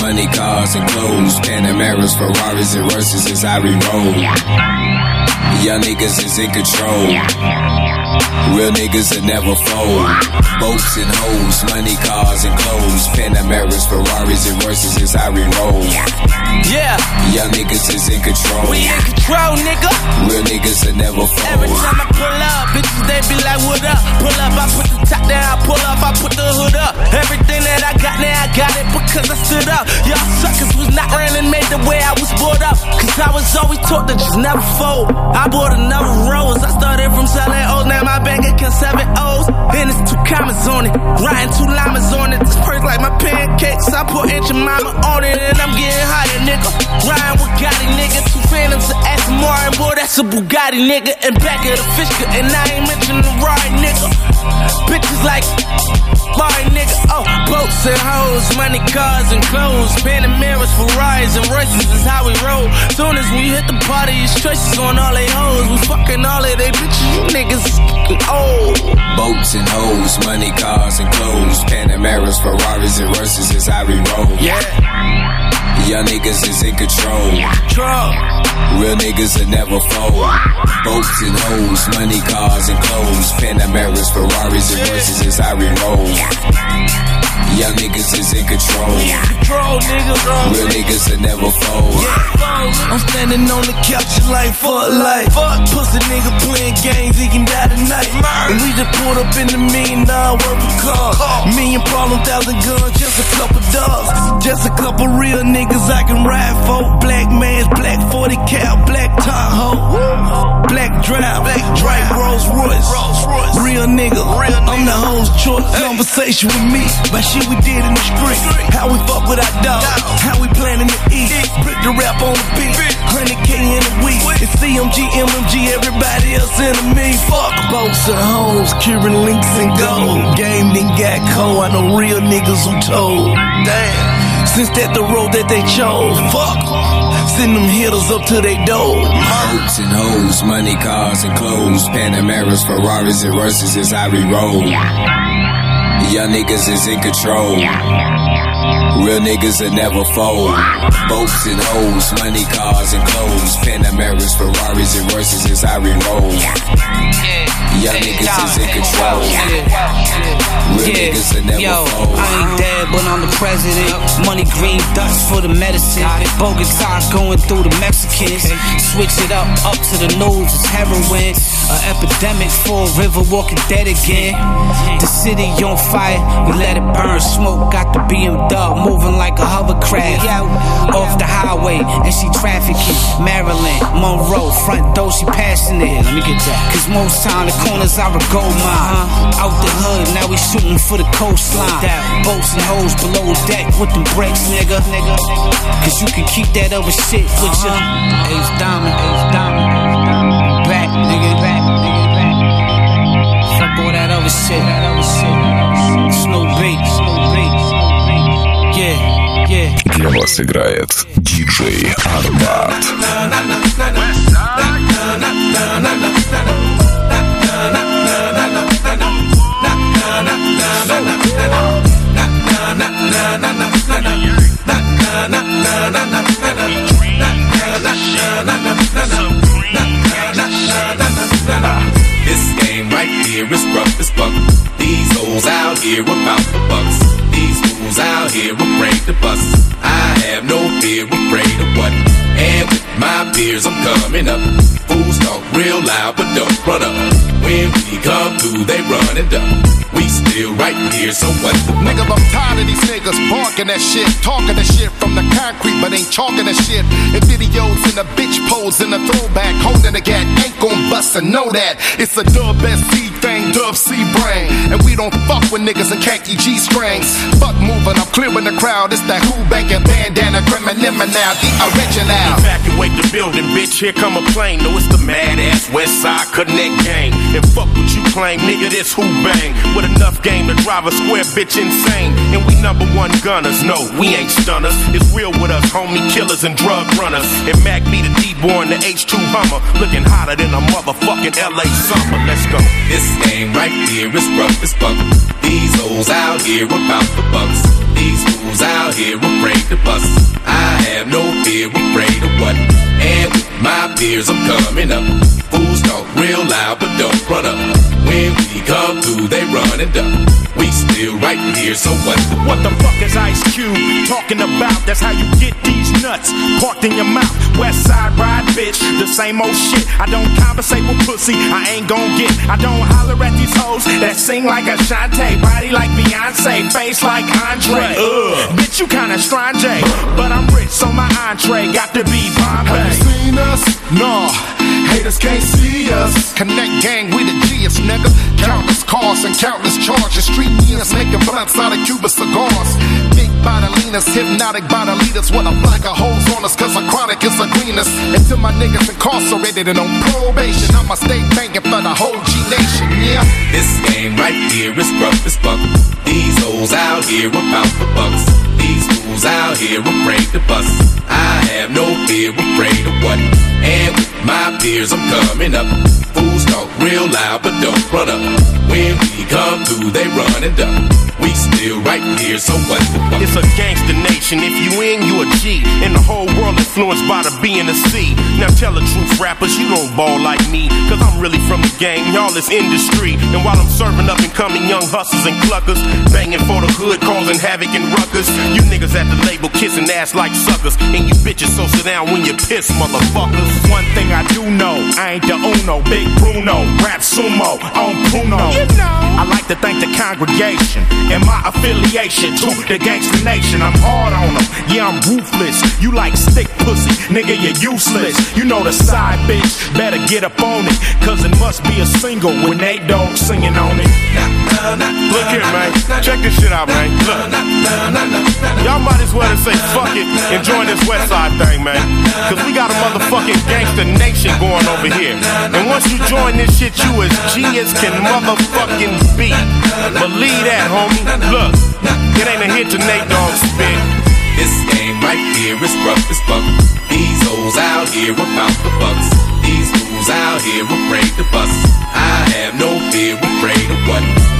money, cars, and clothes. Panameras, Ferraris, and Royces as I re-roll. Young niggas is in control. Real niggas that never fold. Boats and hoes, money, cars, and clothes. Panameras, Ferraris, and Royces as I re-roll. Yeah, Young niggas is in control. we in control, nigga. Real niggas that never fold. Every time I pull up, bitches they be like, what up? Pull up, I put the top down, I pull up, I put the hood up. Everything that I got now, I got it because I stood up. Y'all suckers was not running made the way I was brought up. Cause I was always taught to just never fold. I bought another rose, I started from selling O's, now my bank account seven O's. then it's two commas on it, writing two llamas on it. This purse like my pancakes, I put Aunt Jemima on it, and I'm getting higher, nigga. Riding with Gotti, nigga, two phantoms to Aston Martin, boy, that's a Bugatti, nigga. And back of the Fisker, and I ain't mentioning the ride, nigga. Bitches like Barry, nigga. Oh, boats and hoes, money, cars, and clothes. Panameras, Ferraris, and Royces is how we roll. Soon as we hit the party, it's choices on all they hoes. We fucking all of they bitches, you niggas is fucking old. Boats and hoes, money, cars, and clothes. Panameras, Ferraris, and Royces as I re-roll. Yeah, Young niggas is in control. Real niggas that never fold. Boats and hoes, money, cars, and clothes. Panameras, Ferraris, and Royces as I re-roll. Young niggas is in control. Control, niggas, on Real niggas that never fold. I'm standing on the couch like fuck life. Fuck pussy nigga playing games, he can die tonight. And we just pulled up in the million dollar worth of cars. Million problem, thousand guns, just a couple dogs. Just a couple real niggas I can ride for. Black man's black 40 cal, black Tahoe. Black drive, black drive, Rolls Royce. Real nigga, I'm the host choice. Conversation with me, about shit we did in the street. How we fuck with our dogs, how we planning to eat. Brick the rap on the beat, 100k in a week. It's CMG, MMG, everybody else enemy. Fuck boats and hoes, Cuban links and gold. Game then got cold, I know real niggas who told. Damn. Since that the road that they chose, fuck. Send them hitters up to they door. Boats and hoes, money, cars, and clothes. Panameras, Ferraris, and Royces as I re-roll. Young niggas is in control. Real niggas that never fold. Boats and hoes, money, cars, and clothes. Panameras, Ferraris, and Royces as I re-roll. Young niggas is in control. Real niggas that never Yo, fold. I ain't dead, but I'm the president. Money green dust for the medicine. Bogota going through the Mexicans. Switch it up, up to the nose, it's heroin. An epidemic for a river walking dead again. The city on fire, we let it burn. Smoke got the BMW moving like a hovercraft. Off the highway, and she trafficking. Marilyn, Monroe, front door, she passing it. Let me get that. Cause most time the corners are a gold mine. Uh-huh. Out the hood, now we shooting for the coastline. Boats and hoes below deck with them brakes, nigga. nigga. Cause you can keep that other shit with ya. Uh-huh. Ace Diamond, Ace Diamond, Back, nigga, back, nigga, back. Fuck all that other shit, that other shit. Snow beat, snow beat, snow beat. Для вас играет диджей Арбат. This game right here is rough as fuck. These hoes out here about the bucks. Fools out here afraid to bust. I have no fear, afraid of what? And with my peers, I'm coming up. Fools talk real loud, but don't run up. When we come through, they run and duck. We still right here, so what the? Nigga, I'm tired of these niggas barking that shit, talking that shit from the concrete, but ain't talking that shit. In videos in the bitch pose in the throwback, holding a gat, ain't gon' bust and know that. It's a dub SC thing, dub C brain. And we don't fuck with niggas in khaki G strings. Fuck moving, I'm clearing the crowd. It's that who banking bandana, criminal now, the original. Evacuate the building, bitch. Here come a plane. No, it's the mad ass West Side Connect gang. And fuck what you claim, nigga. This who bang with enough game to drive a square bitch insane. And we number one gunners. No, we ain't stunners. It's real with us, homie killers and drug runners. And Mac be the D-boy the H2 Hummer. Looking hotter than a motherfucking LA summer. Let's go. This game right here is rough as fuck. These hoes out here about the bucks. These fools out here afraid to bust. I have no fear, afraid of what? And with my peers, I'm coming up. Fools talk real loud, but don't run up. When we come through, they run and duck. We still right here, so what? What the fuck is Ice Cube talking about? That's how you get these nuts parked in your mouth. West side ride, bitch, the same old shit. I don't compensate with pussy, I ain't gon' get. I don't holler at these hoes that sing like a Shantae, body like Beyonce, face like Andre. Ugh. Uh. Uh. Bitch, you kinda strange, eh? but I'm rich, so my entree got to be Bombay. Have you seen us? No, haters can't see us. Connect gang, we the G's, nigga. Countless cars and countless charges. Street means making blunts out of Cuba cigars. Big bodilinas, hypnotic body leaders with a black of holes on us, cause a chronic is a greenest. Until my niggas incarcerated and on probation, I'ma stay for the whole G Nation, yeah. This game right here is rough as fuck. These hoes out here are about the bucks. These fools out here afraid to bust. I have no fear, afraid of what? And with my peers, I'm coming up. Fools talk real loud, but don't run up. When we come through, they run and duck. We still right here, so what the fuck? It's a gangster nation. If you in, you a G. And the whole world influenced by the B and the C. Now tell the truth, rappers, you don't ball like me. Cause I'm really from the game, y'all is industry. And while I'm serving up and coming young hustlers and cluckers, banging for the hood, causing havoc and ruckus. You niggas at the label kissing ass like suckers. And you bitches so sit down when you piss, motherfuckers. One thing I do know, I ain't the Uno, Big Bruno, rap sumo, on Puno. You know. I like to thank the congregation and my affiliation to the gangster nation. I'm hard on them, yeah, I'm ruthless. You like stick pussy, nigga, you're useless. You know the side bitch, better get up on it. Cause it must be a single with Nate Dogg singing on it. Look here, man. Check this shit out, man. Look. Y'all might as well just say fuck it and join this West Side thing, man. Cause we got a motherfucking gangster nation going over here. And once you join this shit, you as G as can motherfucking be. Believe that, homie. Look, it ain't a hit to Nate Dogg spit. This game right here is rough as fuck. These hoes out here about the bucks. These fools out here afraid to bust. I have no fear, afraid of what?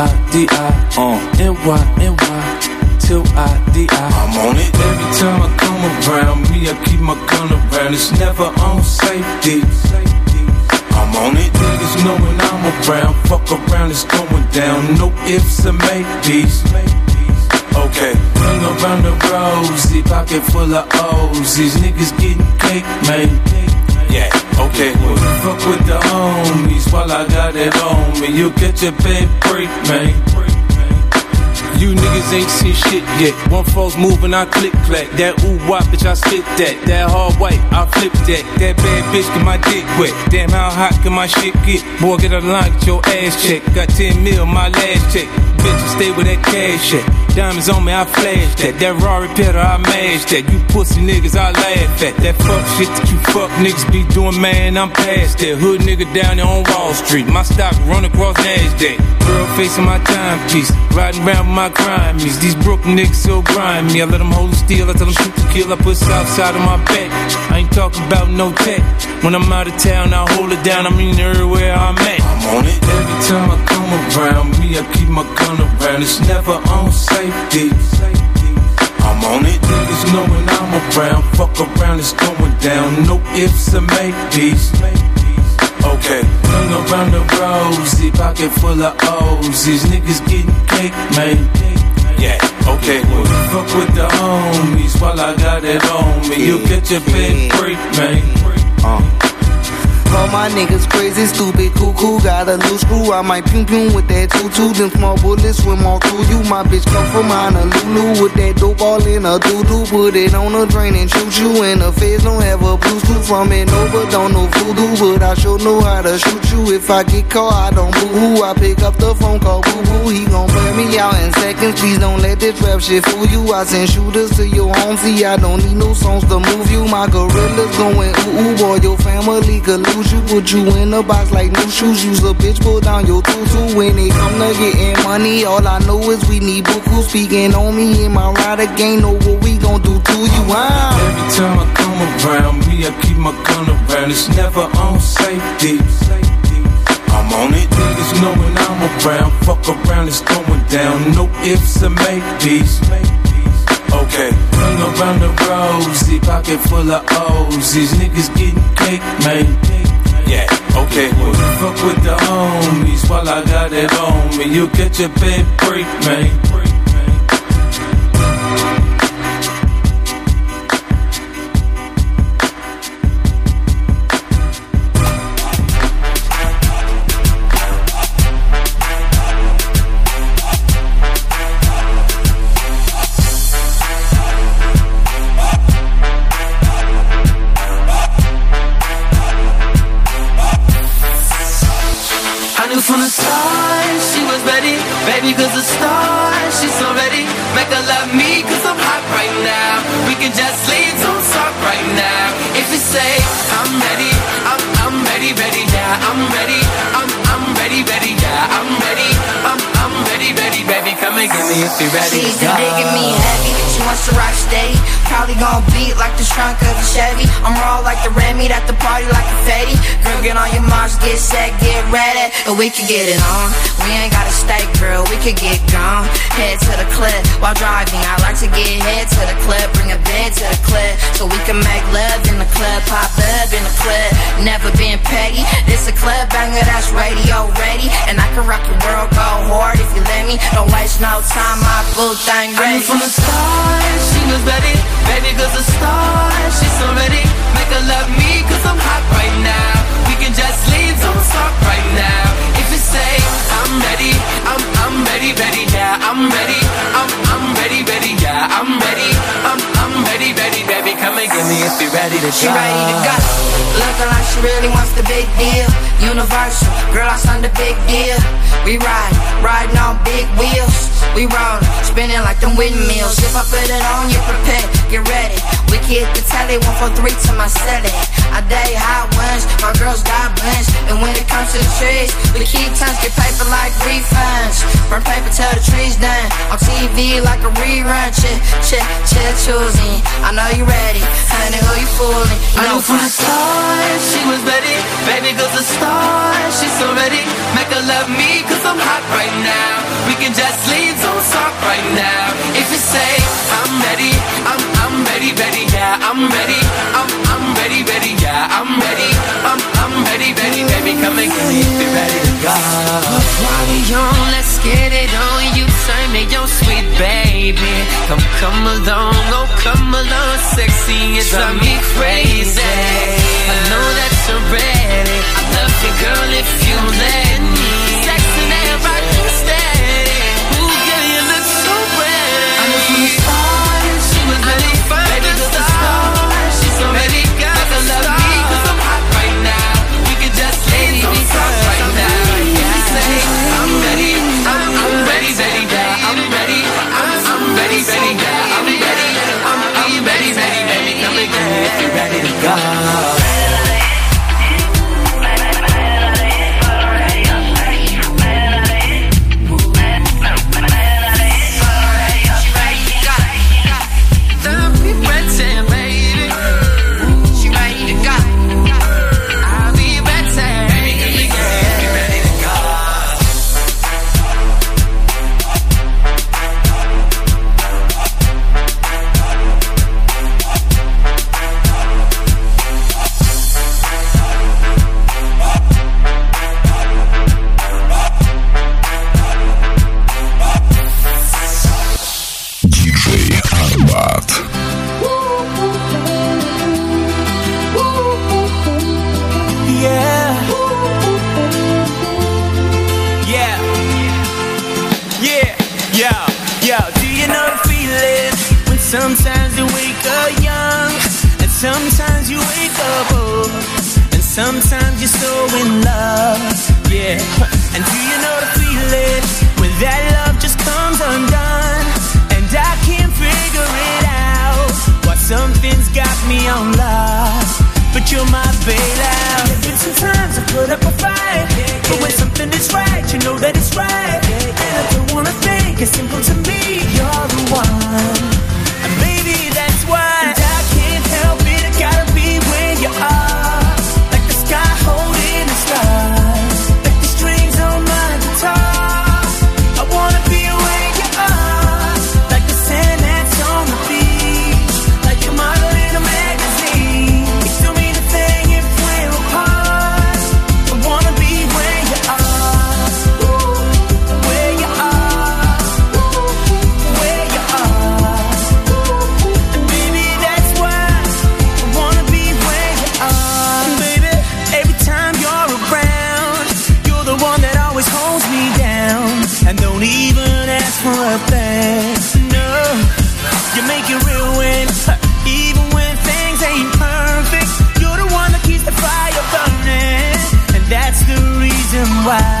I D-I. Uh. NY, till I D-I. I'm on it. Every time I come around me, I keep my gun around. It's never on safety. I'm on it. Niggas know when I'm around. Fuck around, it's going down. No ifs or maybes. Okay. Hang around the rosy, pocket full of O's. These niggas getting cake, man. Yeah, okay. Well, fuck with the homies while I got it on me. You get your bed break, man. You niggas ain't seen shit yet. One false move and I click clack. That ooh wop, bitch, I spit that. That hard white, I flip that. That bad bitch get my dick wet. Damn, how hot can my shit get? Boy, get a line, get your ass checked. Got 10 mil, my last check. Bitch, stay with that cash check. Diamonds on me, I flash that. That Rari Petter, I mash that. You pussy niggas, I laugh at. That fuck shit that you fuck niggas be doing, man, I'm past that. Hood nigga down there on Wall Street. My stock run across NASDAQ. Girl facing my timepiece. Riding around with my crimies. These broke niggas so grimy. I let them hold the steel. I tell them shoot to kill. I put south side on my back. I ain't talking about no tech. When I'm out of town, I hold it down. I mean everywhere I'm at. I'm on it. Every time I come around me, I keep my gun around. It's never on safety. I'm on it. Niggas know when I'm around. Fuck around, it's going down. No ifs or maybes. Okay. Hang around the rosy, pocket full of O's. These niggas getting cake, man. Yeah, okay. Well, fuck with the homies while I got it on me. You get your bed freak, man. Uh. Call my niggas crazy, stupid, cuckoo. Got a loose screw, I might pum pum with that tutu. Them small bullets swim all through you. My bitch come from Honolulu with that dope all in a doo doo. Put it on a drain and shoot you. And the feds don't have a blue suit from it over. Don't know voodoo, but I sure know how to shoot you. If I get caught, I don't boo hoo. I pick up the phone, call boo boo. He gon' burn me out in seconds. Please don't let this rap shit fool you. I send shooters to your home. See, I don't need no songs to move you. My gorillas going ooh ooh, boy. Your family could lose you. Put you in a box like new shoes. Use a bitch, pull down your tutu. When it come to getting money, all I know is we need buku. Speaking on me and my rider gang, know what we gon' do to you. Wow. Every time I come around, me, I keep my gun around. It's never on safety. I'm on it, niggas knowing I'm around. Fuck around, it's going down. No ifs or maybes. Okay, hang around the rosy, pocket full of O's. These niggas getting cake, man. Yeah, okay. Fuck with the homies while I got it on me. You get your big break, man. Baby, come and get me if you're ready. She's to go. digging me heavy. She wants to rock steady. Probably gon' beat like the trunk of a Chevy. I'm raw like the red meat at the party like a fatty. Girl, get on your marks, get set, get ready, and we can get it on. We ain't gotta stay, girl, we could get gone. Head to the clip while driving. I like to get head to the club, bring a bed to the club, so we can make love in the club, pop up in the club. Never been petty. This a club banger that's radio ready, and I can rock the world, go hard if you let me. Don't waste no time, my boo thing I ready. knew from the start she was ready, baby, cause the start, she's so ready. Make her love me, baby, come and get me if you're ready to She go. ready to go. Looking like she really wants the big deal. Universal, girl, I signed the big deal. We ride, riding on big wheels. We rollin', spinning like them windmills. If I put it on, you prepare, get ready. We hit the telly, one for three to my celly. I day hot ones, my girls got blends. And when it comes to the trees, we keep times, get paper like refunds. Burn paper till the trees done. On TV like a rerun. Chill, chill, chill, choosing. I know you ready, honey, who you fooling? You I know from the start she was ready, baby, cause the start, she's so ready. Make her love me, cause I'm hot right now. We can just leave, don't stop right now. If you say, I'm ready, I'm, I'm ready, ready, yeah, I'm ready. I'm, I'm ready, ready, yeah, I'm ready. I'm, I'm ready, ready, baby, come and get me if you're ready to go. Party on, let's get it on. You turn me your sweet baby. Come, come along, oh, come along, sexy. You drive me crazy. in love, yeah. And do you know the feeling when that love just comes undone? And I can't figure it out. Why something's got me on love, but you're my bailout. And sometimes I put up a fight, but when something is right, you know that it's right. And I don't wanna think it's simple to me. You're the one, and maybe that's why. And I can't help it. I gotta be where you are. Even when things ain't perfect, you're the one that keeps the fire burning. And that's the reason why.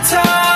guitar